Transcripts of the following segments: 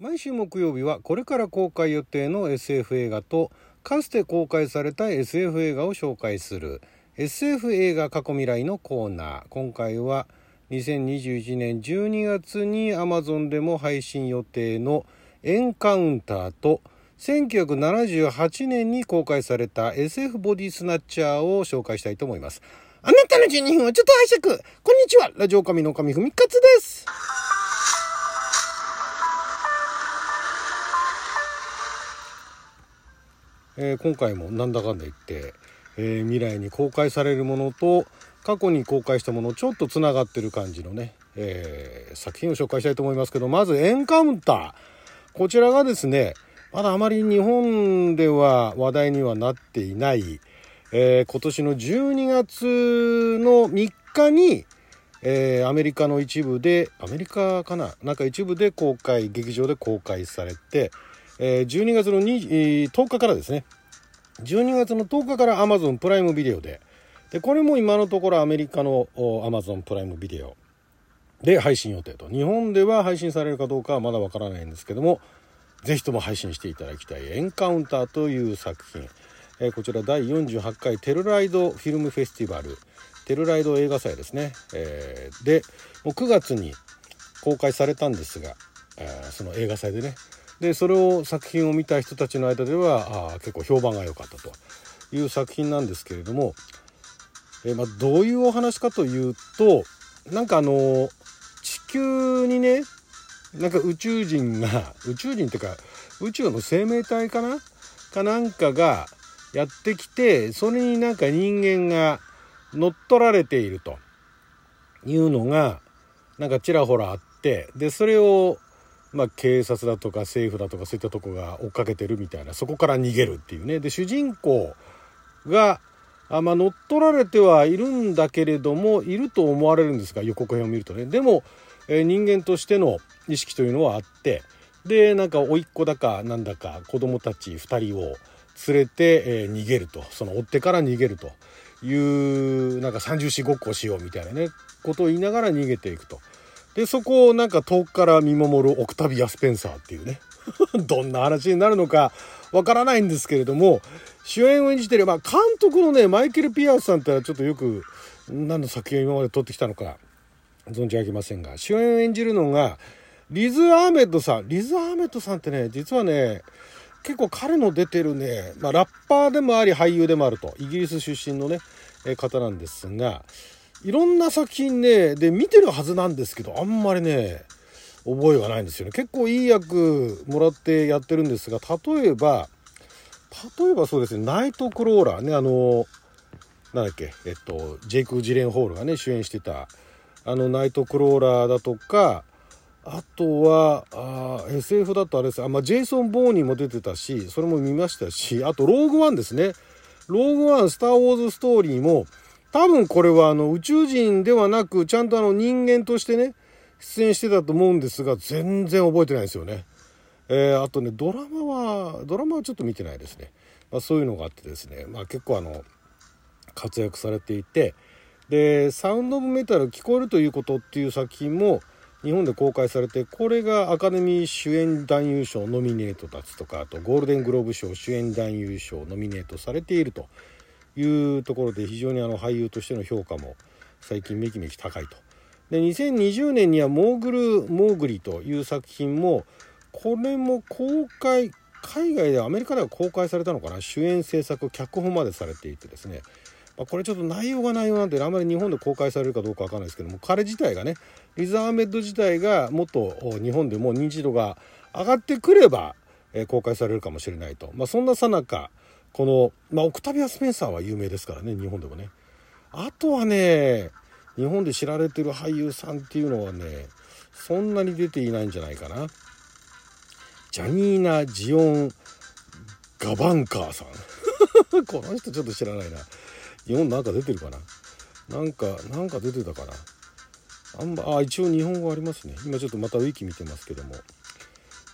毎週木曜日はこれから公開予定の SF 映画とかつて公開された SF 映画を紹介する。SF 映画過去未来のコーナー。今回は2021年12月に Amazon でも配信予定のエンカウンターと1978年に公開された SF ボディスナッチャーを紹介したいと思います。あなたの12分をちょっと拝借。こんにちは。ラジオ神の神ふみかつです。えー、今回もなんだかんだ言って、えー、未来に公開されるものと過去に公開したものちょっとつながってる感じのね、えー、作品を紹介したいと思いますけどまずエンカウンター。こちらがですねまだあまり日本では話題にはなっていない、えー、今年の12月の3日に、えー、アメリカの一部でアメリカかな？なんか一部で公開劇場で公開されて、え、12月の10日からですね。12月の10日から Amazon プライムビデオで。でこれも今のところアメリカの Amazon プライムビデオで配信予定と。日本では配信されるかどうかはまだわからないんですけども是非とも配信していただきたい。エンカウンターという作品、えー、こちら第48回テルライドフィルムフェスティバルテルライド映画祭ですね、えー、でもう9月に公開されたんですが、えー、その映画祭でね。でそれを作品を見た人たちの間ではあ結構評判が良かったという作品なんですけれども、えー、まあ、どういうお話かというとなんかあの地球にねなんか宇宙人が宇宙人っていうか宇宙の生命体かな？かなんかがやってきてそれになんか人間が乗っ取られているというのがなんかちらほらあってでそれをまあ、警察だとか政府だとかそういったとこが追っかけてるみたいなそこから逃げるっていうね。で主人公があ、まあ、乗っ取られてはいるんだけれどもいると思われるんですが予告編を見るとね。でも、えー、人間としての意識というのはあってでなんか甥っ子だかなんだか子供たち2人を連れて、えー、逃げると。その追ってから逃げるというなんか三重四ごっこしようみたいなねことを言いながら逃げていくと。で、そこをなんか遠くから見守るオクタビア・スペンサーっていうね。どんな話になるのかわからないんですけれども、主演を演じてる、まあ、監督のね、マイケル・ピアースさんってのはちょっとよく何の作品を今まで撮ってきたのか存じ上げませんが、主演を演じるのが、リズ・アーメッドさん。リズ・アーメッドさんってね、実はね、結構彼の出てるね、まあ、ラッパーでもあり俳優でもあると、イギリス出身のね、方なんですが、いろんな作品ね、で、見てるはずなんですけど、あんまりね、覚えがないんですよね。結構いい役もらってやってるんですが、例えば、例えばそうですね、ナイトクローラーね、あの、なんだっけ、えっと、ジェイク・ジレンホールがね、主演してた、あの、ナイトクローラーだとか、あとは、あ SF だとあれですあ、まあ、ジェイソン・ボーニーも出てたし、それも見ましたし、あと、ローグワンですね。ローグワン、スター・ウォーズ・ストーリーも、多分これはあの宇宙人ではなく、ちゃんとあの人間としてね、出演してたと思うんですが、全然覚えてないですよね。えー、あとね、ドラマは、ドラマはちょっと見てないですね。まあ、そういうのがあってですね、まあ結構あの、活躍されていて、で、サウンド・オブ・メタル聞こえるということっていう作品も日本で公開されて、これがアカデミー主演男優賞ノミネートたつとか、あとゴールデングローブ賞主演男優賞ノミネートされているというところで非常にあの俳優としての評価も最近めきめき高いと。で2020年には「モーグル・モーグリ」という作品もこれも公開海外でアメリカでは公開されたのかな？主演制作脚本までされていてですね、まあ、これちょっと内容が内容なんであまり日本で公開されるかどうかわかんないですけども彼自体がねリザ・ーメッド自体がもっと日本でも認知度が上がってくれば、え公開されるかもしれないと、まあ、そんなさなかこの、まあ、オクタビア・スペンサーは有名ですからね、日本でもね。あとはね、日本で知られてる俳優さんっていうのはね、そんなに出ていないんじゃないかな。ジャニーナ・ジオン・ガバンカーさん。この人ちょっと知らないな。日本なんか出てるかな？なんか、なんか出てたかな？あんま、あ、一応日本語ありますね。今ちょっとまたウィキ見てますけども。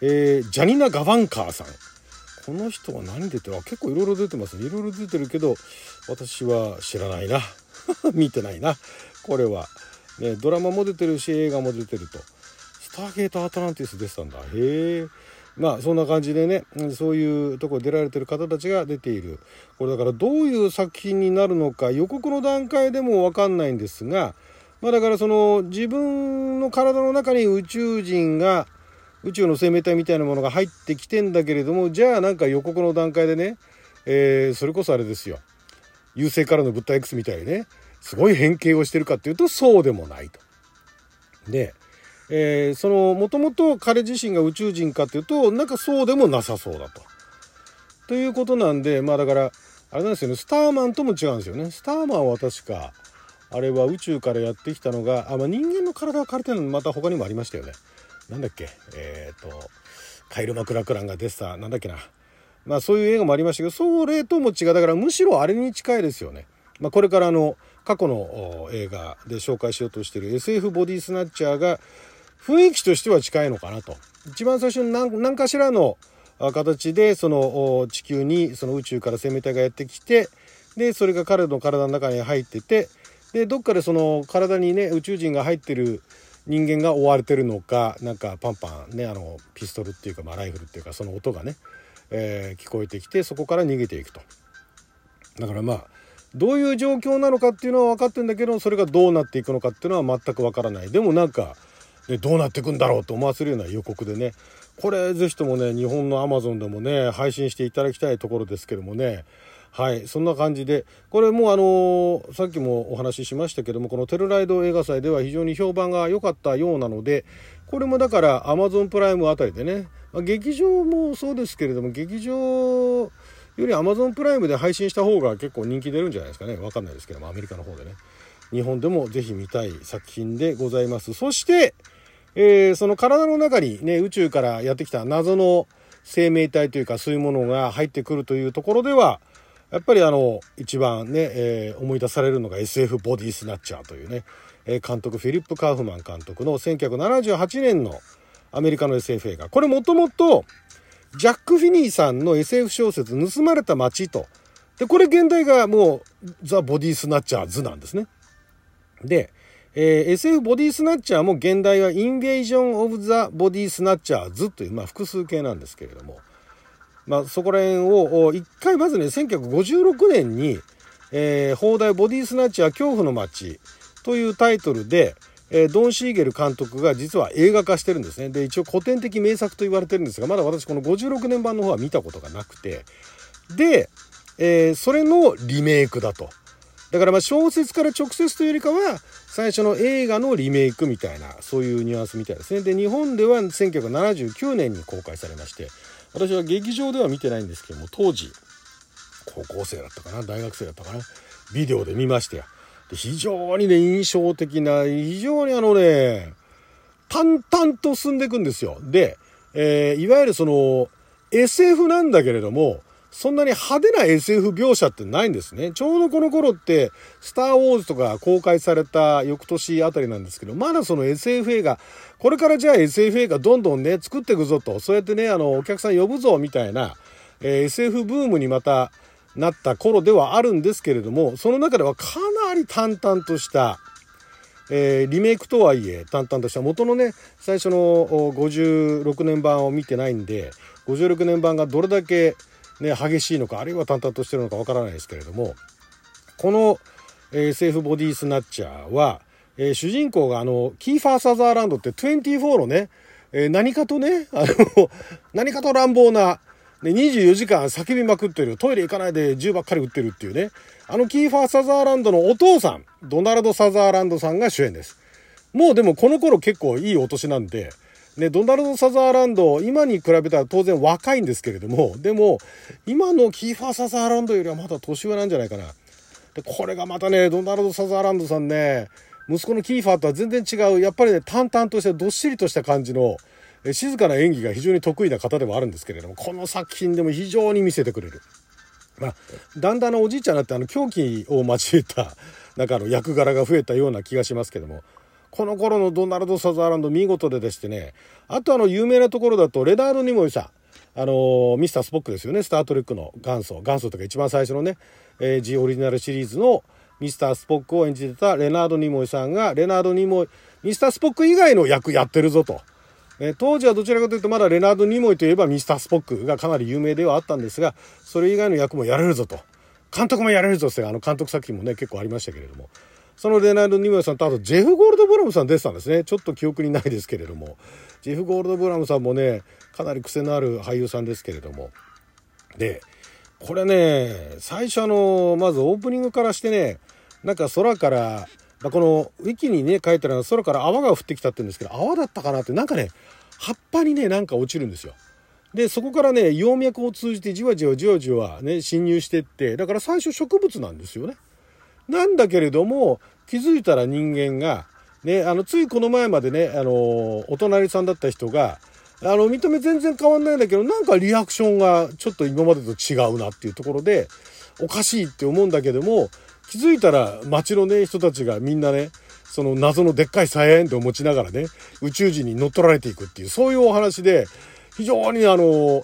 えー、ジャニーナ・ガバンカーさん。この人は何出てる結構いろいろ出てますね。いろいろ出てるけど私は知らないな。見てないな。これは、ね、ドラマも出てるし映画も出てると。スターゲート・アトランティス出てたんだ。へえ。まあそんな感じでねそういうとこに出られてる方たちが出ている。これだからどういう作品になるのか予告の段階でも分かんないんですがまあだからその自分の体の中に宇宙人が宇宙の生命体みたいなものが入ってきてんだけれどもじゃあなんか予告の段階でね、えー、それこそあれですよ優勢からの物体 X みたいにねすごい変形をしてるかっていうとそうでもないと。で、えー、そのもともと彼自身が宇宙人かっていうとなんかそうでもなさそうだと。ということなんでまあだからあれなんですよねスターマンとも違うんですよね。スターマンは確かあれは宇宙からやってきたのがあ、まあ、人間の体を借りてるのまた他にもありましたよね。なんだっけ？えっ、ー、とカイル・マクラクランが出てたなんだっけなまあそういう映画もありましたけどそれとも違うだからむしろあれに近いですよね。まあ、これからの過去の映画で紹介しようとしている SF ボディスナッチャーが雰囲気としては近いのかなと。一番最初に何何かしらの形でその地球にその宇宙から生命体がやってきてでそれが彼の体の中に入っててでどっかでその体にね宇宙人が入ってる人間が追われてるのかなんかパンパンねあのピストルっていうか、まあ、ライフルっていうかその音がね、えー、聞こえてきてそこから逃げていくと。だからまあどういう状況なのかっていうのは分かってるんだけどそれがどうなっていくのかっていうのは全く分からないでもなんか、ね、どうなっていくんだろうと思わせるような予告でねこれ是非ともね日本のアマゾンでもね配信していただきたいところですけどもねはいそんな感じでこれもあのさっきもお話ししましたけどもこのテルライド映画祭では非常に評判が良かったようなのでこれもだからアマゾンプライムあたりでね、まあ、劇場もそうですけれども劇場より Amazon プライムで配信した方が結構人気出るんじゃないですかね。分かんないですけどもアメリカの方でね。日本でもぜひ見たい作品でございます。そして、えー、その体の中にね宇宙からやってきた謎の生命体というかそういうものが入ってくるというところではやっぱりあの一番ね、えー、思い出されるのが SF ボディスナッチャーというね、えー、監督フィリップ・カーフマン監督の1978年のアメリカの SF 映画。これもともとジャック・フィニーさんの SF 小説「盗まれた街」と。でこれ現代がもうザ・ボディスナッチャーズなんですね。で、えー、SF ボディスナッチャーも現代はインベージョン・オブ・ザ・ボディスナッチャーズという、まあ、複数形なんですけれども。まあ、そこら辺を一回まずね1956年に、えー、放題ボディスナッチは恐怖の街というタイトルで、えー、ドン・シーゲル監督が実は映画化してるんですね。で一応古典的名作と言われてるんですがまだ私この56年版の方は見たことがなくて。で、えー、それのリメイクだと。だからまあ小説から直接というよりかは最初の映画のリメイクみたいなそういうニュアンスみたいですね。で日本では1979年に公開されまして私は劇場では見てないんですけども当時高校生だったかな大学生だったかなビデオで見ましたよで非常にね印象的な非常にあのね淡々と進んでいくんですよ。で、えー、いわゆるその SF なんだけれどもそんなに派手な SF 描写ってないんですね。ちょうどこの頃って、スター・ウォーズとか公開された翌年あたりなんですけど、まだその SF 映画、これからじゃあ SF 映画どんどんね、作っていくぞと、そうやってね、あの、お客さん呼ぶぞみたいな、えー、SF ブームにまたなった頃ではあるんですけれども、その中ではかなり淡々とした、えー、リメイクとはいえ淡々とした元のね最初の56年版を見てないんで56年版がどれだけね、激しいのかあるいは淡々としてるのかわからないですけれどもこの、えー、SF ボディスナッチャーは、えー、主人公があのキーファー・サザーランドって24のね、えー、何かとねあの 何かと乱暴なで24時間叫びまくってるトイレ行かないで銃ばっかり撃ってるっていうねあのキーファー・サザーランドのお父さんドナルド・サザーランドさんが主演です。もうでもこの頃結構いいお年なんでね、ドナルド・サザーランド、今に比べたら当然若いんですけれども、でも、今のキーファー・サザーランドよりはまだ年上なんじゃないかな。で、これがまたね、ドナルド・サザーランドさんね、息子のキーファーとは全然違う、やっぱりね、淡々としたどっしりとした感じの、静かな演技が非常に得意な方でもあるんですけれども、この作品でも非常に見せてくれる。まあ、だんだんのおじいちゃんになってあの狂気を交えたなんかあの役柄が増えたような気がしますけどもこの頃のドナルド・サザーランド見事ででしてねあとあの有名なところだとレナード・ニモイさんあのミスター・スポックですよねスター・トレックの元祖元祖というか一番最初のね、えー、G オリジナルシリーズのミスター・スポックを演じてたレナード・ニモイさんがレナード・ニモイミスター・スポック以外の役やってるぞと。え当時はどちらかというとまだレナード・ニモイといえばミスター・スポックがかなり有名ではあったんですがそれ以外の役もやれるぞと。監督もやれるぞってあの監督作品もね結構ありましたけれども。そのレナード・ニモイさんとあとジェフ・ゴールドブラムさん出てたんですねちょっと記憶にないですけれどもジェフ・ゴールドブラムさんもねかなり癖のある俳優さんですけれどもでこれね最初のまずオープニングからしてねなんか空からまこのウィキにね書いてあるのは空から泡が降ってきたって言うんですけど泡だったかなってなんかね葉っぱにねなんか落ちるんですよ。でそこからね葉脈を通じてじわじわじわじわね侵入してってだから最初植物なんですよね。なんだけれども気づいたら人間がねあのついこの前までねあのお隣さんだった人があの見た目全然変わんないんだけどなんかリアクションがちょっと今までと違うなっていうところでおかしいって思うんだけども気づいたら街のね、人たちがみんなね、その謎のでっかいサイエントを持ちながらね、宇宙人に乗っ取られていくっていう、そういうお話で、非常にあの、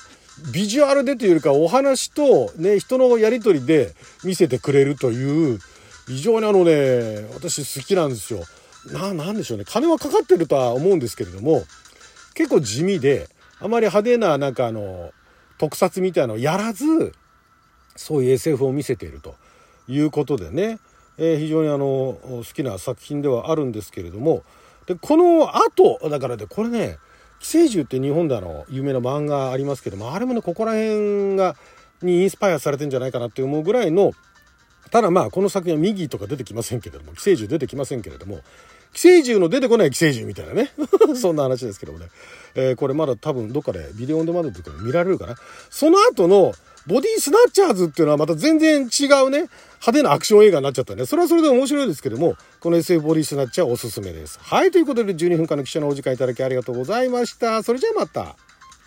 ビジュアルでというよりかお話とね、人のやりとりで見せてくれるという、非常にあのね、私好きなんですよ。な、なんでしょうね。金はかかってるとは思うんですけれども、結構地味で、あまり派手ななんかあの、特撮みたいなのをやらず、そういう SF を見せていると。いうことでね、えー、非常にあの好きな作品ではあるんですけれどもでこの後だからでこれね「寄生獣」って日本であの有名な漫画ありますけどもあれもねここら辺がにインスパイアされてんじゃないかなって思うぐらいのただまあこの作品は右とか出てきませんけれども寄生獣出てきませんけれども寄生獣の出てこない寄生獣みたいなね そんな話ですけどもね、えー、これまだ多分どっかでビデオオンデマンドとかで見られるかなその後のボディスナッチャーズっていうのはまた全然違うね、派手なアクション映画になっちゃったんで、それはそれで面白いですけども、この SF ボディスナッチャーおすすめです。はい、ということで12分間の記者のお時間いただきありがとうございました。それじゃあまた。